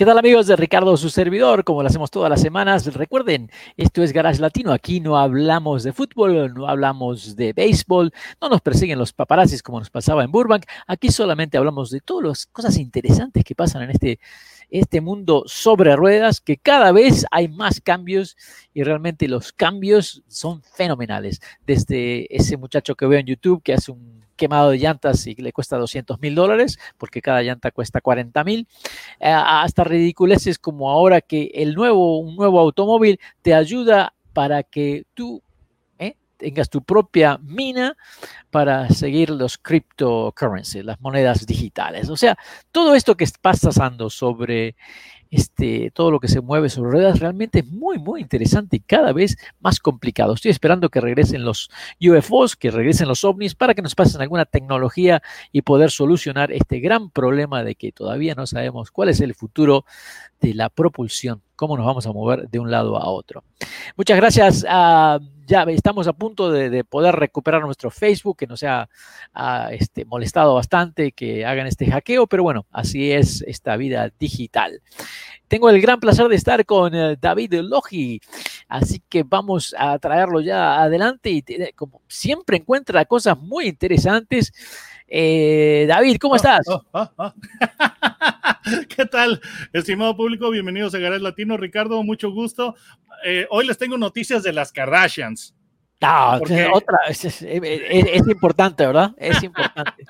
¿Qué tal amigos de Ricardo, su servidor? Como lo hacemos todas las semanas, recuerden, esto es Garage Latino, aquí no hablamos de fútbol, no hablamos de béisbol, no nos persiguen los paparazzis como nos pasaba en Burbank, aquí solamente hablamos de todas las cosas interesantes que pasan en este, este mundo sobre ruedas, que cada vez hay más cambios y realmente los cambios son fenomenales. Desde ese muchacho que veo en YouTube que hace un quemado de llantas y le cuesta 200 mil dólares, porque cada llanta cuesta 40 mil, eh, hasta ridiculeces como ahora que el nuevo, un nuevo automóvil te ayuda para que tú tengas tu propia mina para seguir los cryptocurrencies, las monedas digitales. O sea, todo esto que está pasando sobre este, todo lo que se mueve sobre ruedas realmente es muy, muy interesante y cada vez más complicado. Estoy esperando que regresen los UFOs, que regresen los ovnis para que nos pasen alguna tecnología y poder solucionar este gran problema de que todavía no sabemos cuál es el futuro de la propulsión, cómo nos vamos a mover de un lado a otro. Muchas gracias. Ya estamos a punto de, poder recuperar nuestro Facebook, que nos ha, este, molestado bastante que hagan este hackeo, pero bueno, así es esta vida digital. Tengo el gran placer de estar con eh, David Logi, así que vamos a traerlo ya adelante y como siempre encuentra cosas muy interesantes. Eh, David, ¿cómo oh, estás? Oh, oh, ¿Qué tal, estimado público? Bienvenidos a Garage Latino. Ricardo, mucho gusto. Eh, hoy les tengo noticias de las Kardashians. No, otra, es, importante, ¿verdad? Es importante.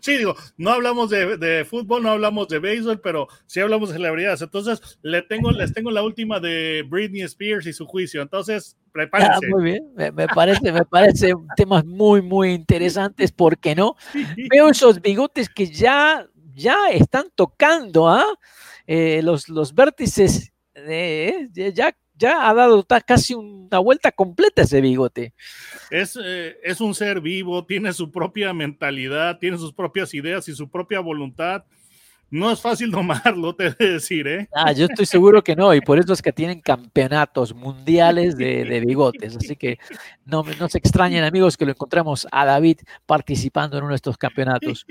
sí, digo, no hablamos de, fútbol, no hablamos de béisbol, pero sí hablamos de celebridades. Entonces, le tengo, les tengo la última de Britney Spears y su juicio. Entonces, prepárense. Ah, muy bien, me, parece, me parece temas muy, muy interesantes, ¿por qué no? Veo esos bigotes que ya, ya están tocando, ¿ah? Eh, los, vértices, de, ya ya ha dado casi una vuelta completa ese bigote. Eh, es un ser vivo, tiene su propia mentalidad, tiene sus propias ideas y su propia voluntad. No es fácil tomarlo, te voy a decir, ¿eh? Ah, yo estoy seguro que no, y por eso es que tienen campeonatos mundiales de, bigotes. Así que no, no se extrañen, amigos, que lo encontramos a David participando en uno de estos campeonatos.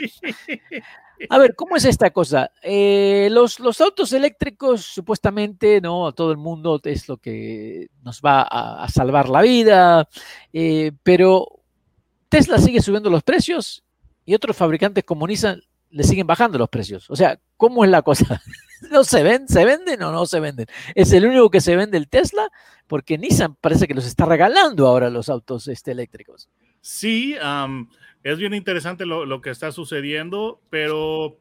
A ver, ¿cómo es esta cosa? Eh, los, los, autos eléctricos, supuestamente, ¿no? Todo el mundo es lo que nos va a, salvar la vida, eh, pero Tesla sigue subiendo los precios y otros fabricantes como Nissan le siguen bajando los precios. O sea, ¿cómo es la cosa? ¿No se ven? ¿Se venden o no se venden? ¿Es el único que se vende el Tesla? Porque Nissan parece que los está regalando ahora los autos este, eléctricos. Sí, es bien interesante lo, que está sucediendo, pero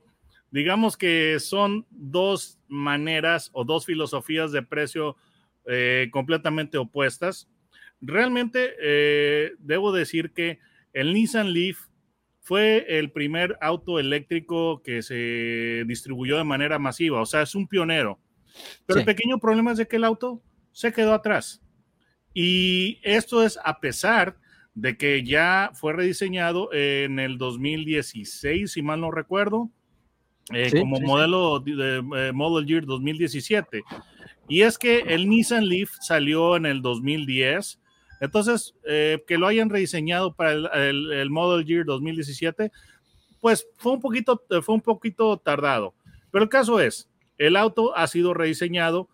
digamos que son dos maneras o dos filosofías de precio eh, completamente opuestas. Realmente eh, debo decir que el Nissan Leaf fue el primer auto eléctrico que se distribuyó de manera masiva, o sea, es un pionero. Pero el pequeño problema es de que el auto se quedó atrás. Y esto es a pesar de que ya fue rediseñado en el 2016, si mal no recuerdo, eh, como modelo de eh, Model Year 2017. Y es que el Nissan Leaf salió en el 2010. Entonces, eh, que lo hayan rediseñado para el, el, Model Year 2017, pues fue un, poquito, fue un poquito tardado. Pero el caso es, el auto ha sido rediseñado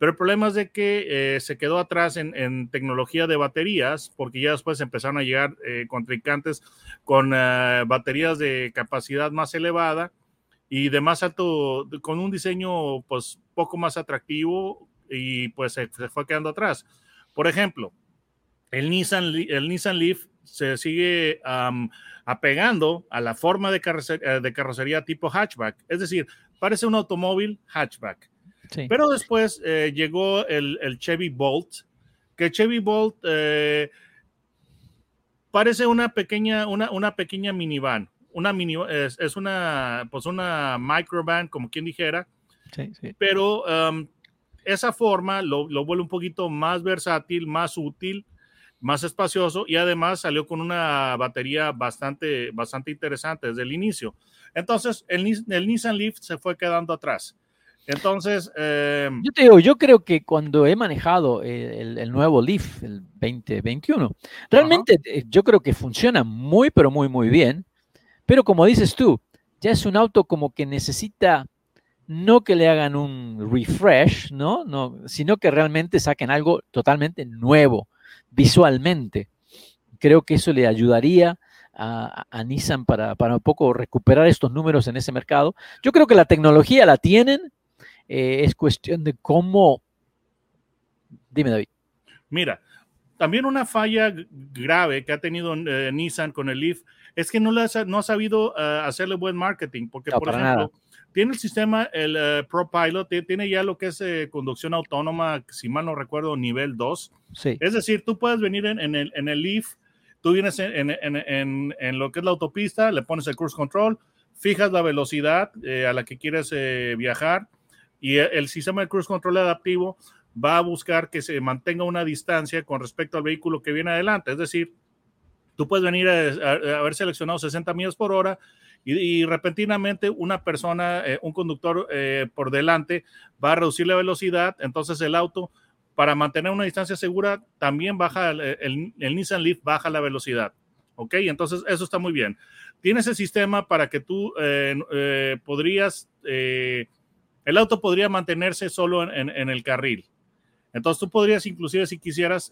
pero el problema es de que eh, se quedó atrás en, tecnología de baterías, porque ya después empezaron a llegar eh, contrincantes con eh, baterías de capacidad más elevada y de más alto, con un diseño pues poco más atractivo y pues se, fue quedando atrás. Por ejemplo, el Nissan, el Nissan Leaf se sigue apegando a la forma de de carrocería tipo hatchback, es decir, parece un automóvil hatchback pero después eh, llegó el, Chevy Bolt, que Chevy Bolt eh, parece una pequeña, una, una pequeña minivan. Una mini, es, una, pues una microvan, como quien dijera. Pero um, esa forma lo, lo vuelve un poquito más versátil, más útil, más espacioso y además salió con una batería bastante, bastante interesante desde el inicio. Entonces, el, el Nissan Leaf se fue quedando atrás. Entonces, eh, yo te digo, yo creo que cuando he manejado el, el nuevo Leaf, el 2021, realmente uh yo creo que funciona muy, pero muy, muy bien. Pero como dices tú, ya es un auto como que necesita no que le hagan un refresh, ¿no? no sino que realmente saquen algo totalmente nuevo visualmente. Creo que eso le ayudaría a, a Nissan para, para, un poco recuperar estos números en ese mercado. Yo creo que la tecnología la tienen, eh, es cuestión de cómo... Dime, David. Mira, también una falla grave que ha tenido eh, Nissan con el Leaf es que no, ha, no ha sabido uh, hacerle buen marketing, porque, no, por ejemplo, nada. Tiene el sistema, el uh, ProPilot, tiene ya lo que es eh, conducción autónoma, si mal no recuerdo, nivel 2. Sí. Es decir, tú puedes venir en, en, el, en el, Leaf, tú vienes en, en, lo que es la autopista, le pones el cruise control, fijas la velocidad eh, a la que quieres eh, viajar y el sistema de cruise control adaptivo va a buscar que se mantenga una distancia con respecto al vehículo que viene adelante. Es decir, tú puedes venir a, a, haber seleccionado 60 millas por hora y, repentinamente una persona, eh, un conductor eh, por delante va a reducir la velocidad, entonces el auto para mantener una distancia segura también baja, el, Nissan Leaf baja la velocidad. ¿Ok? Entonces eso está muy bien. Tienes el sistema para que tú eh, podrías, el auto podría mantenerse solo en, en, el carril. Entonces tú podrías inclusive si quisieras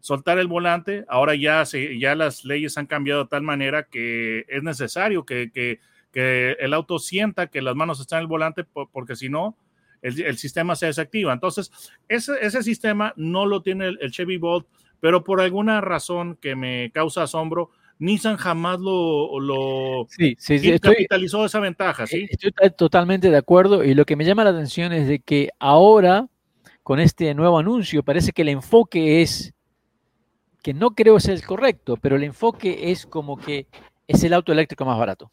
soltar el volante. Ahora ya, se, ya las leyes han cambiado de tal manera que es necesario que, que, que el auto sienta que las manos están en el volante porque si no, el, el, sistema se desactiva. Entonces, ese, ese sistema no lo tiene el, el, Chevy Bolt, pero por alguna razón que me causa asombro, Nissan jamás lo, lo sí, sí, sí, capitalizó estoy, esa ventaja. ¿sí? Estoy totalmente de acuerdo y lo que me llama la atención es de que ahora, con este nuevo anuncio, parece que el enfoque es que no creo ser el correcto, pero el enfoque es como que es el auto eléctrico más barato.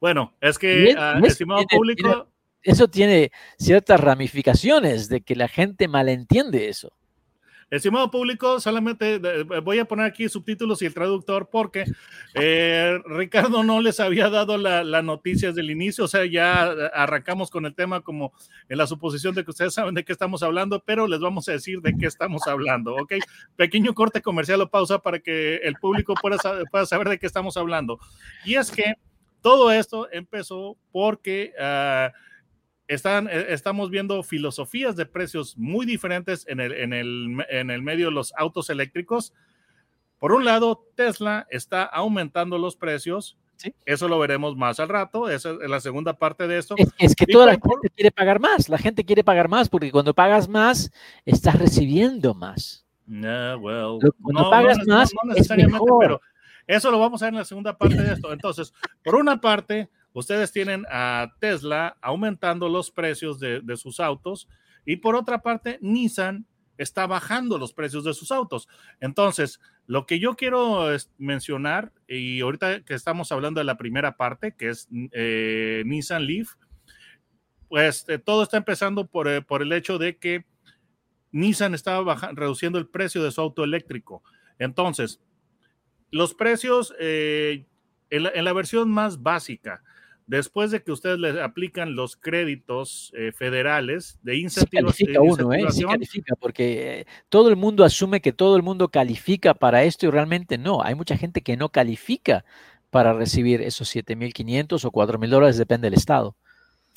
Bueno, es que, uh, estimado tiene, público... Tiene, eso tiene ciertas ramificaciones de que la gente malentiende eso. Estimado público, solamente voy a poner aquí subtítulos y el traductor porque eh, Ricardo no les había dado las la noticias del inicio, o sea, ya arrancamos con el tema como en la suposición de que ustedes saben de qué estamos hablando, pero les vamos a decir de qué estamos hablando, ¿ok? Pequeño corte comercial o pausa para que el público pueda, pueda saber de qué estamos hablando. Y es que todo esto empezó porque... Uh, están, estamos viendo filosofías de precios muy diferentes en el, en, el, en el medio de los autos eléctricos. Por un lado, Tesla está aumentando los precios. ¿Sí? Eso lo veremos más al rato. Esa es la segunda parte de esto. Es, es que y toda la por... gente quiere pagar más. La gente quiere pagar más porque cuando pagas más, estás recibiendo más. Yeah, well, cuando no, pagas no, más, no necesariamente, es mejor. pero eso lo vamos a ver en la segunda parte de esto. Entonces, por una parte, ustedes tienen a Tesla aumentando los precios de, sus autos y por otra parte, Nissan está bajando los precios de sus autos. Entonces, lo que yo quiero mencionar, y ahorita que estamos hablando de la primera parte, que es eh, Nissan Leaf, pues eh, todo está empezando por, eh, por, el hecho de que Nissan estaba bajando, reduciendo el precio de su auto eléctrico. Entonces, los precios en la versión más básica, después de que ustedes le aplican los créditos eh, federales de incentivos. Sí califica uno, ¿eh? Sí califica, porque eh, todo el mundo asume que todo el mundo califica para esto y realmente no. Hay mucha gente que no califica para recibir esos 7.500 o 4.000 dólares, depende del estado.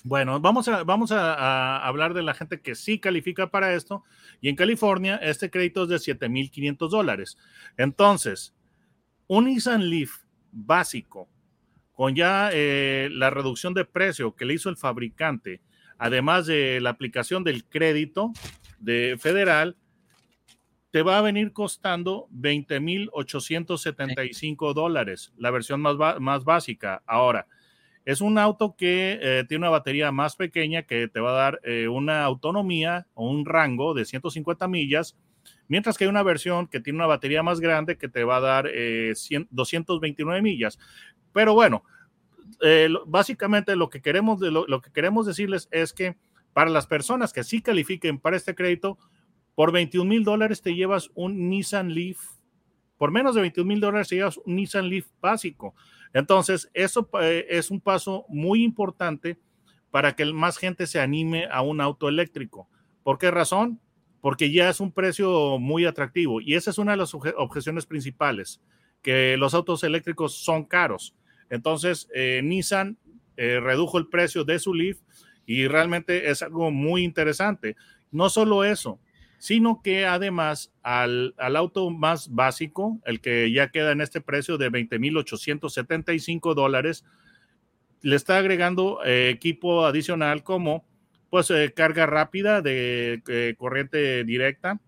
Bueno, vamos, a, vamos a, a, hablar de la gente que sí califica para esto. Y en California, este crédito es de 7.500 dólares. Entonces, un Nissan Leaf básico con ya eh, la reducción de precio que le hizo el fabricante, además de la aplicación del crédito de federal, te va a venir costando 20.875 dólares, la versión más, más básica. Ahora, es un auto que eh, tiene una batería más pequeña que te va a dar eh, una autonomía o un rango de 150 millas, mientras que hay una versión que tiene una batería más grande que te va a dar eh, 100, 229 millas. Pero bueno, eh, básicamente lo que queremos, lo, que queremos decirles es que para las personas que sí califiquen para este crédito, por 21 mil dólares te llevas un Nissan Leaf. Por menos de 21 mil dólares te llevas un Nissan Leaf básico. Entonces, eso eh, es un paso muy importante para que más gente se anime a un auto eléctrico. ¿Por qué razón? Porque ya es un precio muy atractivo y esa es una de las objeciones principales, que los autos eléctricos son caros. Entonces, eh, Nissan eh, redujo el precio de su Leaf y realmente es algo muy interesante. No solo eso, sino que además al, auto más básico, el que ya queda en este precio de 20.875 dólares, le está agregando eh, equipo adicional como pues carga rápida de corriente directa.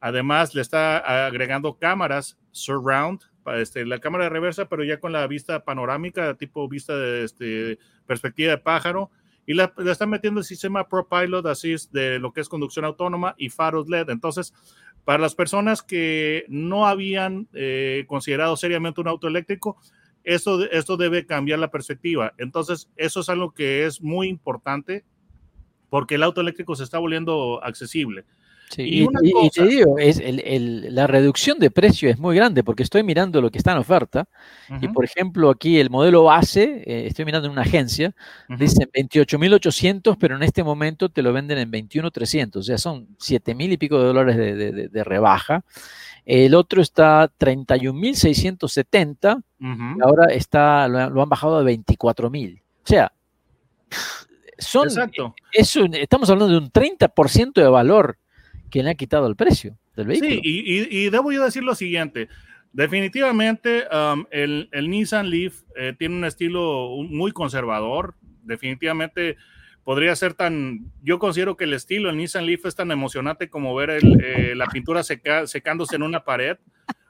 Además le está agregando cámaras surround, este, la cámara de reversa, pero ya con la vista panorámica, tipo vista de este, perspectiva de pájaro y le están metiendo el sistema ProPilot Assist de lo que es conducción autónoma y faros LED. Entonces, para las personas que no habían eh, considerado seriamente un auto eléctrico, esto, esto debe cambiar la perspectiva. Entonces, eso es algo que es muy importante porque el auto eléctrico se está volviendo accesible y, te digo, es la reducción de precio es muy grande porque estoy mirando lo que está en oferta y por ejemplo aquí el modelo base, eh, estoy mirando en una agencia, dice 28.800 pero en este momento te lo venden en 21.300, o sea son 7.000 y pico de dólares de, rebaja. El otro está 31.670 y ahora está, lo, han bajado a 24.000. O sea, son, Exacto. estamos hablando de un 30% de valor que le ha quitado el precio del vehículo. Sí, y, debo yo decir lo siguiente. Definitivamente um, el, Nissan Leaf eh, tiene un estilo muy conservador. Definitivamente podría ser tan, yo considero que el estilo del Nissan Leaf es tan emocionante como ver eh, la pintura secándose en una pared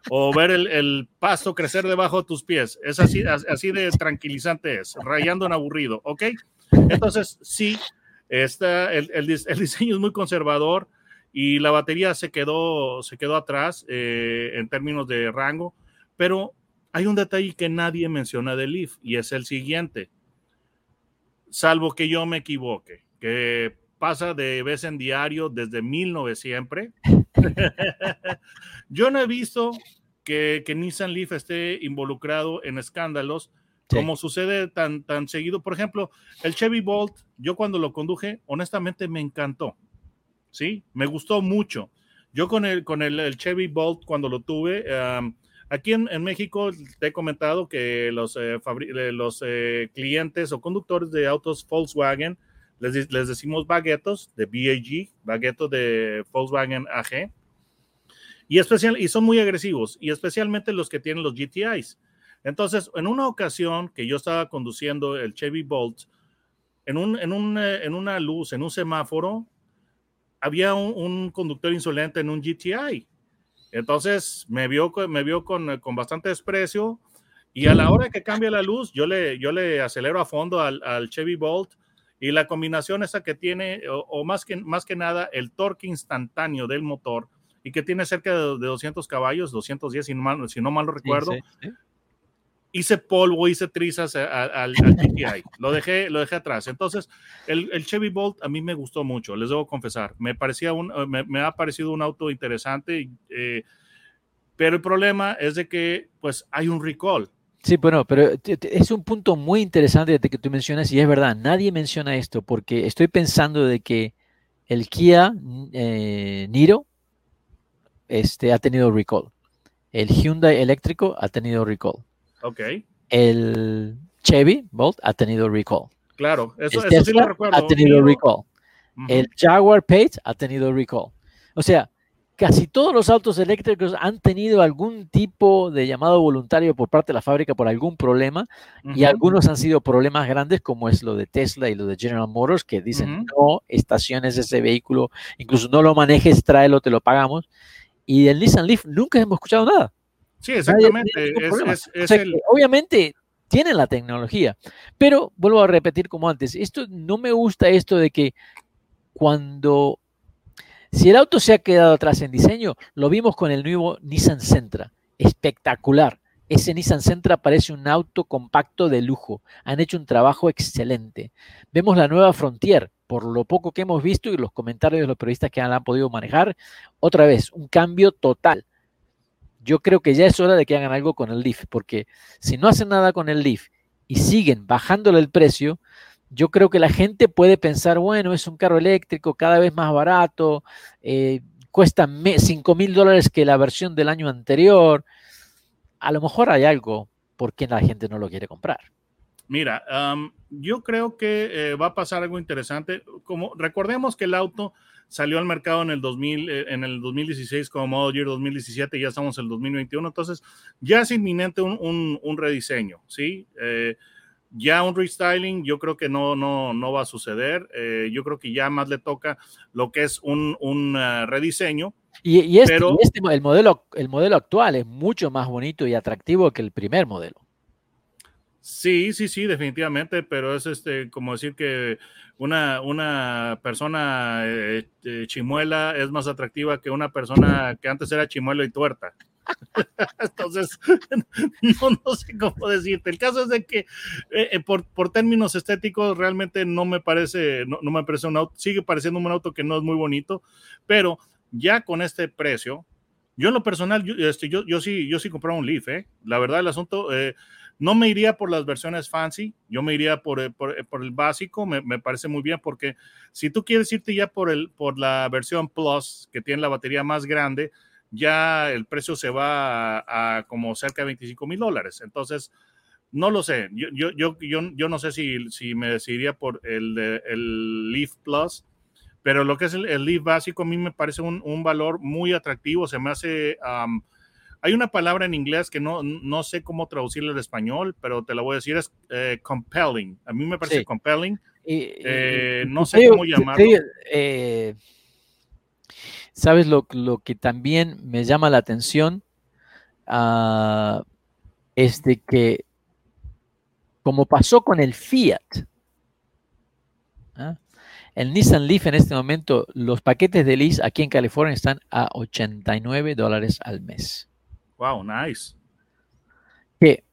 o ver el, pasto crecer debajo de tus pies. Es así, así de tranquilizante es, rayando en aburrido, ¿ok? Entonces, sí, está, el, el diseño es muy conservador y la batería se quedó, se quedó atrás eh, en términos de rango, pero hay un detalle que nadie menciona del Leaf y es el siguiente, salvo que yo me equivoque, que pasa de vez en diario desde 1900 siempre. yo no he visto que, que, Nissan Leaf esté involucrado en escándalos como sucede tan, tan seguido. Por ejemplo, el Chevy Bolt, yo cuando lo conduje, honestamente me encantó. ¿Sí? Me gustó mucho. Yo con el, con el, Chevy Bolt cuando lo tuve, aquí en, México te he comentado que los, eh, eh, los eh, clientes o conductores de autos Volkswagen les, les decimos baguetos de BAG, baguetos de Volkswagen AG. Y, especial, y son muy agresivos, y especialmente los que tienen los GTIs. Entonces, en una ocasión que yo estaba conduciendo el Chevy Bolt, en, un, en, un, en una luz, en un semáforo, había un, conductor insolente en un GTI. Entonces me vio, me vio con, con, bastante desprecio y a la hora que cambia la luz, yo le, yo le acelero a fondo al, Chevy Bolt y la combinación esa que tiene, o, más, que, más que nada, el torque instantáneo del motor y que tiene cerca de, 200 caballos, 210 si no mal, si no mal lo recuerdo, hice polvo, hice trizas al, GTI. Lo dejé, lo dejé atrás. Entonces, el, Chevy Bolt a mí me gustó mucho, les debo confesar. Me, parecía un, eh, me, ha parecido un auto interesante, eh, pero el problema es de que pues hay un recall. Sí, bueno, pero es un punto muy interesante que tú mencionas y es verdad, nadie menciona esto porque estoy pensando de que el Kia eh, Niro este, ha tenido recall. El Hyundai eléctrico ha tenido recall Ok. El Chevy Bolt ha tenido recall. Claro, eso, sí lo recuerdo. Ha tenido recall. El Jaguar Pace ha tenido recall. O sea, casi todos los autos eléctricos han tenido algún tipo de llamado voluntario por parte de la fábrica por algún problema y algunos han sido problemas grandes como es lo de Tesla y lo de General Motors que dicen no estaciones ese vehículo, incluso no lo manejes, tráelo, te lo pagamos. Y el Nissan Leaf nunca hemos escuchado nada. Sí, exactamente. Obviamente tienen la tecnología, pero vuelvo a repetir como antes, esto no me gusta esto de que cuando si el auto se ha quedado atrás en diseño, lo vimos con el nuevo Nissan Sentra, espectacular, ese Nissan Sentra parece un auto compacto de lujo. Han hecho un trabajo excelente. Vemos la nueva Frontier, por lo poco que hemos visto y los comentarios de los periodistas que la han podido manejar. Otra vez, un cambio total. Yo creo que ya es hora de que hagan algo con el Leaf, porque si no hacen nada con el Leaf y siguen bajándole el precio, yo creo que la gente puede pensar, bueno, es un carro eléctrico cada vez más barato, eh, cuesta 5 mil dólares que la versión del año anterior a lo mejor hay algo por qué la gente no lo quiere comprar. Mira, yo creo que eh, va a pasar algo interesante. Como recordemos que el auto salió al mercado en el 2000, eh, en el 2016 como Model Year 2017, ya estamos en el 2021, entonces ya es inminente un, rediseño, ¿sí? Eh, ya un restyling yo creo que no, no, no va a suceder. yo creo que ya más le toca lo que es un, un rediseño y, este, este el, modelo, el modelo actual es mucho más bonito y atractivo que el primer modelo. Sí, sí, sí, definitivamente, pero es este como decir que una, una persona eh, eh, chimuela es más atractiva que una persona que antes era chimuelo y tuerta. Entonces, no, sé cómo decirte. El caso es de que eh, por, por, términos estéticos realmente no me parece, no, no, me parece un auto, sigue pareciendo un auto que no es muy bonito, pero ya con este precio, yo en lo personal, yo, este, yo, yo sí, yo sí compraba un Leaf, ¿eh? La verdad, el asunto, eh, no me iría por las versiones fancy, yo me iría por, eh, por, el básico, me, me, parece muy bien, porque si tú quieres irte ya por, el, por la versión Plus, que tiene la batería más grande, ya el precio se va a, como cerca de 25 mil dólares. Entonces, no lo sé, yo, yo, yo, yo, no sé si, si me decidiría por el, el Leaf Plus pero lo que es el, Leaf básico a mí me parece un, valor muy atractivo, se me hace... hay una palabra en inglés que no, no sé cómo traducirla al español, pero te la voy a decir, es eh, compelling. A mí me parece compelling. Eh, no sé cómo llamarlo. Eh, ¿Sabes lo, que también me llama la atención? Ah, es de que, como pasó con el Fiat, ¿ah? El Nissan Leaf en este momento, los paquetes de lease aquí en California están a 89 dólares al mes. Wow, nice. Que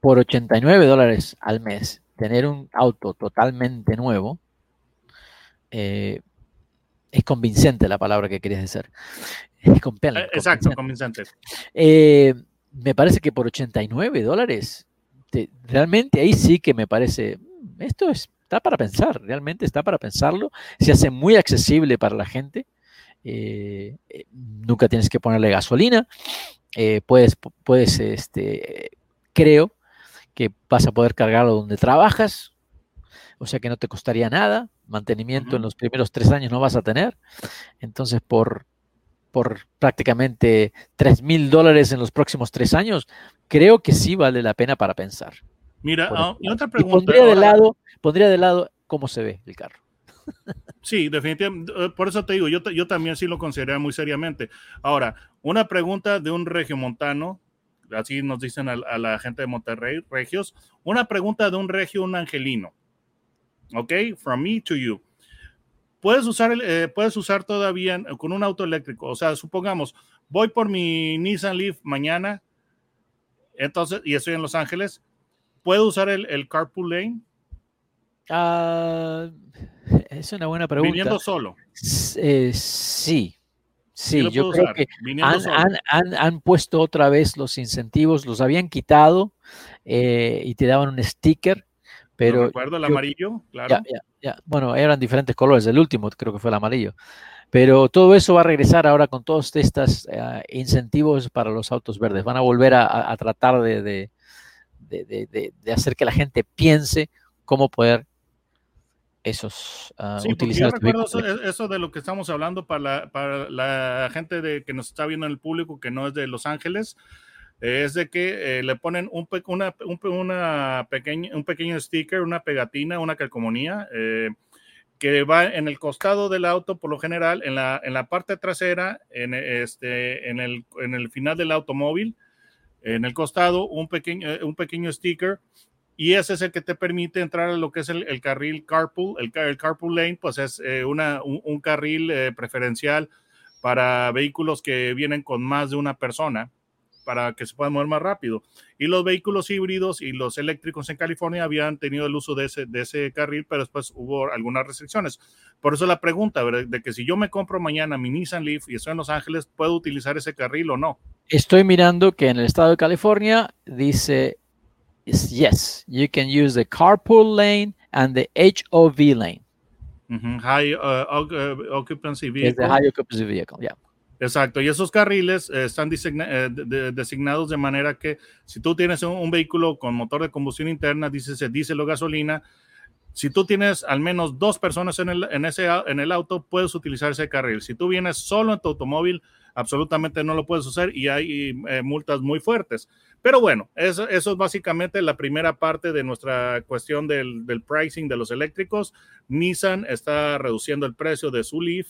por 89 dólares al mes, tener un auto totalmente nuevo, eh, es convincente la palabra que querías decir. Es eh, Exacto, convincente. Eh, me parece que por 89 dólares, realmente ahí sí que me parece, mm, esto es está para pensar, realmente está para pensarlo. Se hace muy accesible para la gente. Eh, nunca tienes que ponerle gasolina. Eh, puedes, puedes, este, creo que vas a poder cargarlo donde trabajas. O sea que no te costaría nada. Mantenimiento en los primeros tres años no vas a tener. Entonces, por, por prácticamente 3 mil dólares en los próximos tres años, creo que sí vale la pena para pensar. Mira, ah, y otra pregunta. pondría, de lado, pondría de lado cómo se ve el carro. Sí, definitivamente. Eh, por eso te digo, yo, también sí lo consideraría muy seriamente. Ahora, una pregunta de un regiomontano, así nos dicen a, la gente de Monterrey, regios, una pregunta de un regio, un angelino. ¿Ok? From me to you. Puedes usar, eh, puedes usar todavía con un auto eléctrico. O sea, supongamos, voy por mi Nissan Leaf mañana, entonces, y estoy en Los Ángeles, ¿Puedo usar el, el carpool lane? Ah, es una buena pregunta. Viniendo solo. Eh, sí. Sí, yo creo que han, puesto otra vez los incentivos, los habían quitado eh, y te daban un sticker, pero... recuerdo el amarillo, claro. Ya, Bueno, eran diferentes colores, el último creo que fue el amarillo. Pero todo eso va a regresar ahora con todos estos eh, incentivos para los autos verdes. Van a volver a, tratar de, de, hacer que la gente piense cómo poder esos uh, sí, utilizar. Yo recuerdo eso, de lo que estamos hablando para la, para la gente de, que nos está viendo en el público que no es de Los Ángeles, es de que eh, le ponen un, una, un, una pequeña, un pequeño sticker, una pegatina, una calcomanía. Eh, que va en el costado del auto, por lo general, en la, en la parte trasera, en, este, en, el, en el final del automóvil, en el costado un pequeño, eh, un pequeño sticker y ese es el que te permite entrar a lo que es el, carril carpool. El, el, carpool lane, pues es eh, una, un, carril eh, preferencial para vehículos que vienen con más de una persona. para que se puedan mover más rápido. Y los vehículos híbridos y los eléctricos en California habían tenido el uso de ese, de ese carril, pero después hubo algunas restricciones. Por eso la pregunta de que si yo me compro mañana mi Nissan Leaf y estoy en Los Ángeles, ¿puedo utilizar ese carril o no? Estoy mirando que en el estado de California dice, yes, you can use the carpool lane and the HOV lane. High uh, uh, Occupancy Vehicle. high Occupancy Vehicle, yeah. Exacto, y esos carriles eh, están eh, designados de manera que si tú tienes un, vehículo con motor de combustión interna, dice diésel o gasolina, si tú tienes al menos dos personas en el, en, ese, en el auto, puedes utilizar ese carril. Si tú vienes solo en tu automóvil, absolutamente no lo puedes usar y hay eh, multas muy fuertes. Pero bueno, eso, eso, es básicamente la primera parte de nuestra cuestión del, del pricing de los eléctricos. Nissan está reduciendo el precio de su Leaf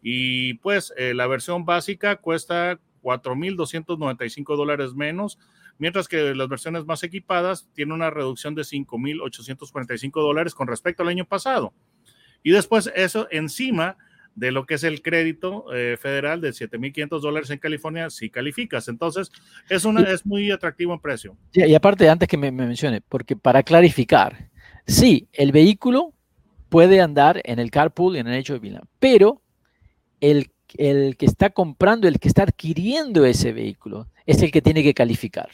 y pues eh, la versión básica cuesta 4.295 dólares menos, mientras que las versiones más equipadas tienen una reducción de 5.845 dólares con respecto al año pasado. Y después eso encima de lo que es el crédito eh, federal de 7.500 dólares en California si calificas. Entonces, es, una, es muy atractivo en precio. Y, aparte, antes que me, me, mencione, porque para clarificar, sí, el vehículo puede andar en el carpool y en el hecho de vila, pero el, que está comprando, el que está adquiriendo ese vehículo, es el que tiene que calificar.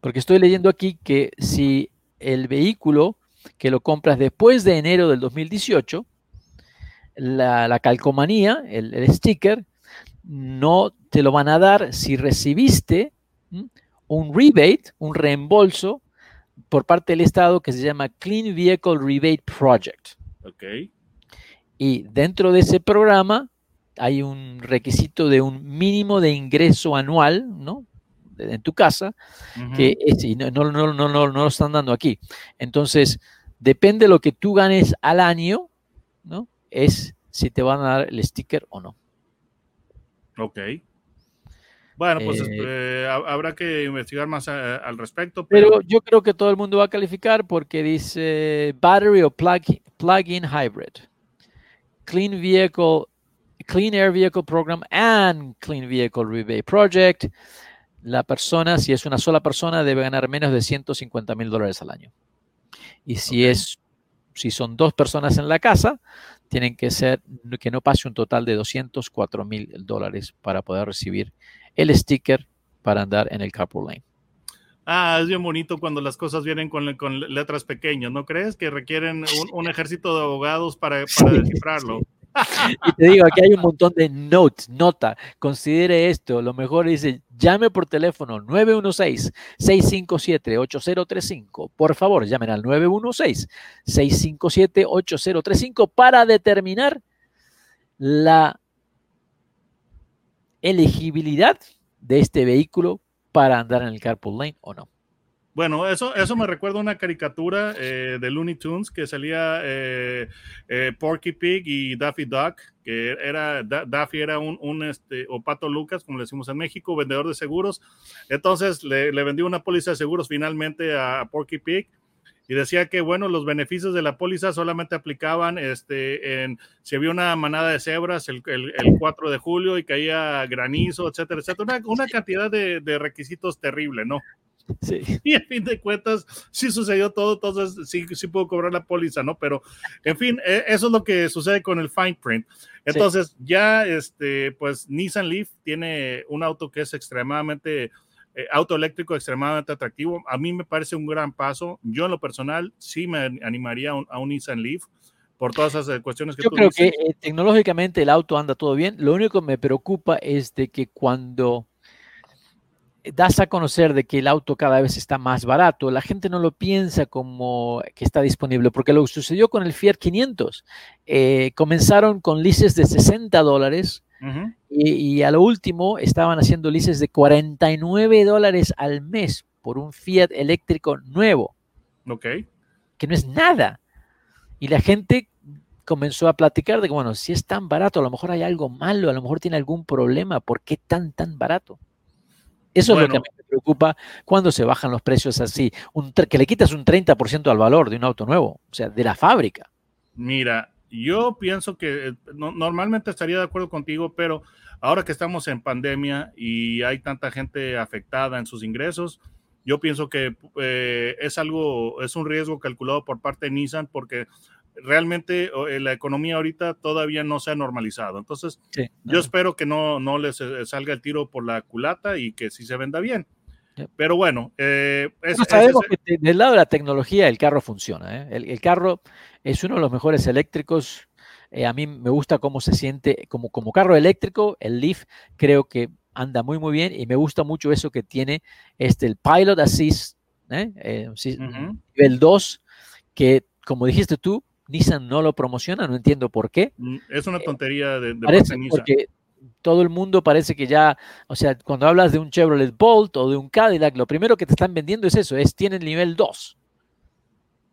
Porque estoy leyendo aquí que si el vehículo que lo compras después de enero del 2018, la, calcomanía, el, sticker, no te lo van a dar si recibiste un rebate, un reembolso por parte del Estado que se llama Clean Vehicle Rebate Project. Okay. Y dentro de ese programa hay un requisito de un mínimo de ingreso anual, ¿no? En tu casa, que no, no, no, no, no lo están dando aquí. Entonces, depende de lo que tú ganes al año, ¿no? Es si te van a dar el sticker o no. Ok. Bueno, pues eh, este, habrá que investigar más eh, al respecto. Pero... yo creo que todo el mundo va a calificar porque dice battery o plug-in hybrid. Clean Vehicle, Clean Air Vehicle Program and Clean Vehicle Rebate Project. La persona, si es una sola persona, debe ganar menos de 150 mil dólares al año. Y si es, si son dos personas en la casa, tienen que ser que no pase un total de 204 mil dólares para poder recibir el sticker para andar en el carpool lane. Ah, es bien bonito cuando las cosas vienen con, letras pequeñas, ¿no crees? Que requieren un, ejército de abogados para, descifrarlo. Y te digo, aquí hay un montón de notes, nota, considere esto, lo mejor dice, llame por teléfono 916-657-8035. Por favor, llamen al 916-657-8035 para determinar la elegibilidad de este vehículo para andar en el carpool lane o no. Bueno, eso, eso me recuerda a una caricatura eh, de Looney Tunes que salía eh, eh, Porky Pig y Daffy Duck, que era, Daffy era un, un, este, o Pato Lucas, como le decimos en México, vendedor de seguros. Entonces le, le vendió una póliza de seguros finalmente a Porky Pig y decía que, bueno, los beneficios de la póliza solamente aplicaban este, en si había una manada de cebras el, el, 4 de julio y caía granizo, etcétera, etcétera. Una, cantidad de, de, requisitos terrible, ¿no? Sí. Y a fin de cuentas, sí sucedió todo, entonces sí, sí puedo cobrar la póliza, ¿no? Pero, en fin, e, eso es lo que sucede con el fine print. Entonces, ya, este, pues, Nissan Leaf tiene un auto que es extremadamente eh, auto eléctrico extremadamente atractivo. A mí me parece un gran paso. Yo en lo personal sí me animaría a un, Nissan Leaf por todas esas eh, cuestiones que Yo creo que eh, tecnológicamente el auto anda todo bien. Lo único que me preocupa es de que cuando das a conocer de que el auto cada vez está más barato, la gente no lo piensa como que está disponible, porque lo que sucedió con el Fiat 500, comenzaron con lices de 60 dólares y, a lo último estaban haciendo lices de 49 dólares al mes por un Fiat eléctrico nuevo. Ok. Que no es nada. Y la gente comenzó a platicar de que, bueno, si es tan barato, a lo mejor hay algo malo, a lo mejor tiene algún problema, ¿por qué tan, tan barato? Eso es lo que me preocupa cuando se bajan los precios así, un, que le quitas un 30% al valor de un auto nuevo, o sea, de la fábrica. Mira, Yo pienso que normalmente estaría de acuerdo contigo, pero ahora que estamos en pandemia y hay tanta gente afectada en sus ingresos, yo pienso que eh, es algo, es un riesgo calculado por parte de Nissan porque realmente eh, la economía ahorita todavía no se ha normalizado. Entonces, yo espero que no, no les eh, salga el tiro por la culata y que sí se venda bien. Pero bueno, sabemos que del lado de la tecnología el carro funciona. El, el, carro es uno de los mejores eléctricos. a mí me gusta cómo se siente como, como carro eléctrico. El Leaf creo que anda muy, muy bien y me gusta mucho eso que tiene este, el Pilot Assist, ¿eh? eh nivel 2, que como dijiste tú, Nissan no lo promociona, no entiendo por qué. Mm, es una eh, tontería de, de parece porque todo el mundo parece que ya, o sea, cuando hablas de un Chevrolet Bolt o de un Cadillac, lo primero que te están vendiendo es eso, es tienen nivel 2.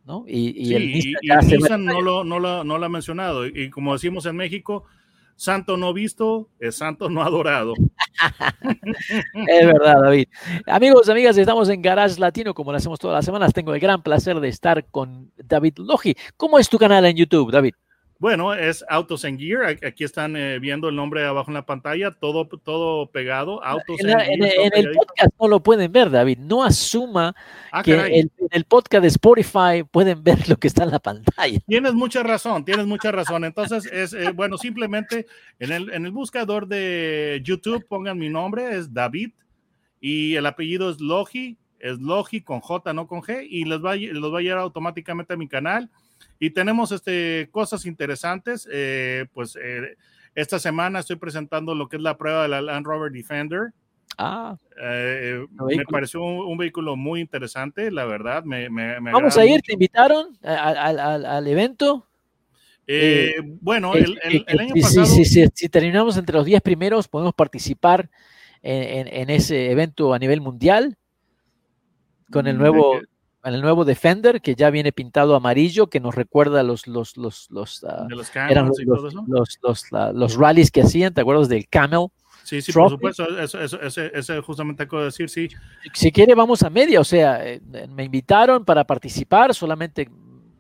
¿no? Y, el Nissan, no, lo, no, lo, no lo ha mencionado. Y como decimos en México, santo no visto es santo no adorado. es verdad, David. Amigos, amigas, estamos en Garage Latino, como lo hacemos todas las semanas. Tengo el gran placer de estar con David Logi. ¿Cómo es tu canal en YouTube, David? Bueno, es Autos en Gear. Aquí están eh, viendo el nombre abajo en la pantalla, todo, todo pegado. Autos en, el podcast no lo pueden ver, David. No asuma ah, que en el, podcast de Spotify pueden ver lo que está en la pantalla. Tienes mucha razón, tienes mucha razón. Entonces, es eh, bueno, simplemente en el, en el buscador de YouTube pongan mi nombre, es David, y el apellido es Logi, es Logi con J, no con G, y les va, los va a llevar automáticamente a mi canal y tenemos este, cosas interesantes. Eh, pues eh, esta semana estoy presentando lo que es la prueba de la Land Rover Defender. Ah, eh, me pareció un, vehículo muy interesante, la verdad. Me, Vamos a ir, ¿te invitaron al, evento? bueno, el, año pasado. Si, terminamos entre los 10 primeros, podemos participar en, ese evento a nivel mundial con el mm, el nuevo Defender que ya viene pintado amarillo, que nos recuerda los los los los, uh, los, los, los, rallies que hacían, ¿te acuerdas del Camel? Sí, sí, por supuesto, eso, eso, eso, justamente acabo de decir, sí. Si quiere, vamos a media, o sea, eh, me invitaron para participar, solamente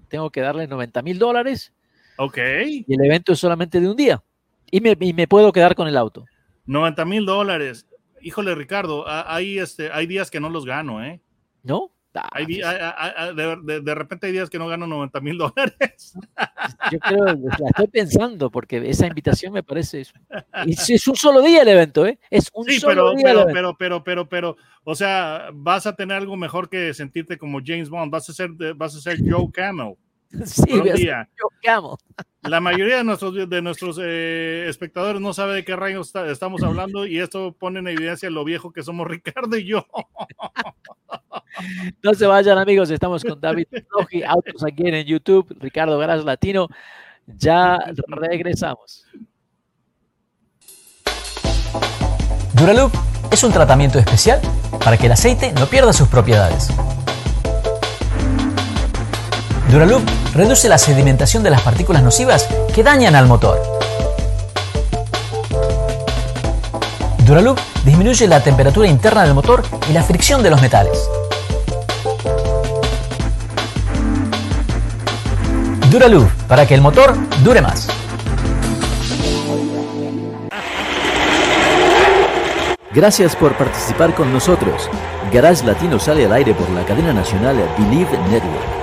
tengo que darle 90 mil dólares. Ok. Y el evento es solamente de un día. Y me, y me puedo quedar con el auto. 90 mil dólares. Híjole, Ricardo, hay, este, hay días que no los gano, ¿eh? ¿No? De, repente hay días que no gano 90 mil dólares. Yo creo, la estoy pensando porque esa invitación me parece. Es, es un solo día el evento, ¿eh? Es un sí, solo pero, día. Pero, pero, pero, pero, pero, o sea, vas a tener algo mejor que sentirte como James Bond. Vas a ser, vas a ser Joe Camel. Sí. La mayoría de nuestros, de nuestros eh, espectadores no sabe de qué rayos estamos hablando y esto pone en evidencia lo viejo que somos Ricardo y yo. No se vayan amigos, estamos con David Logi, Autos aquí en YouTube, Ricardo Garas Latino. Ya regresamos. Duraloop es un tratamiento especial para que el aceite no pierda sus propiedades. Duraloop reduce la sedimentación de las partículas nocivas que dañan al motor. Duraloop disminuye la temperatura interna del motor y la fricción de los metales. Duraloop, para que el motor dure más. Gracias por participar con nosotros. Garage Latino sale al aire por la cadena nacional Believe Network.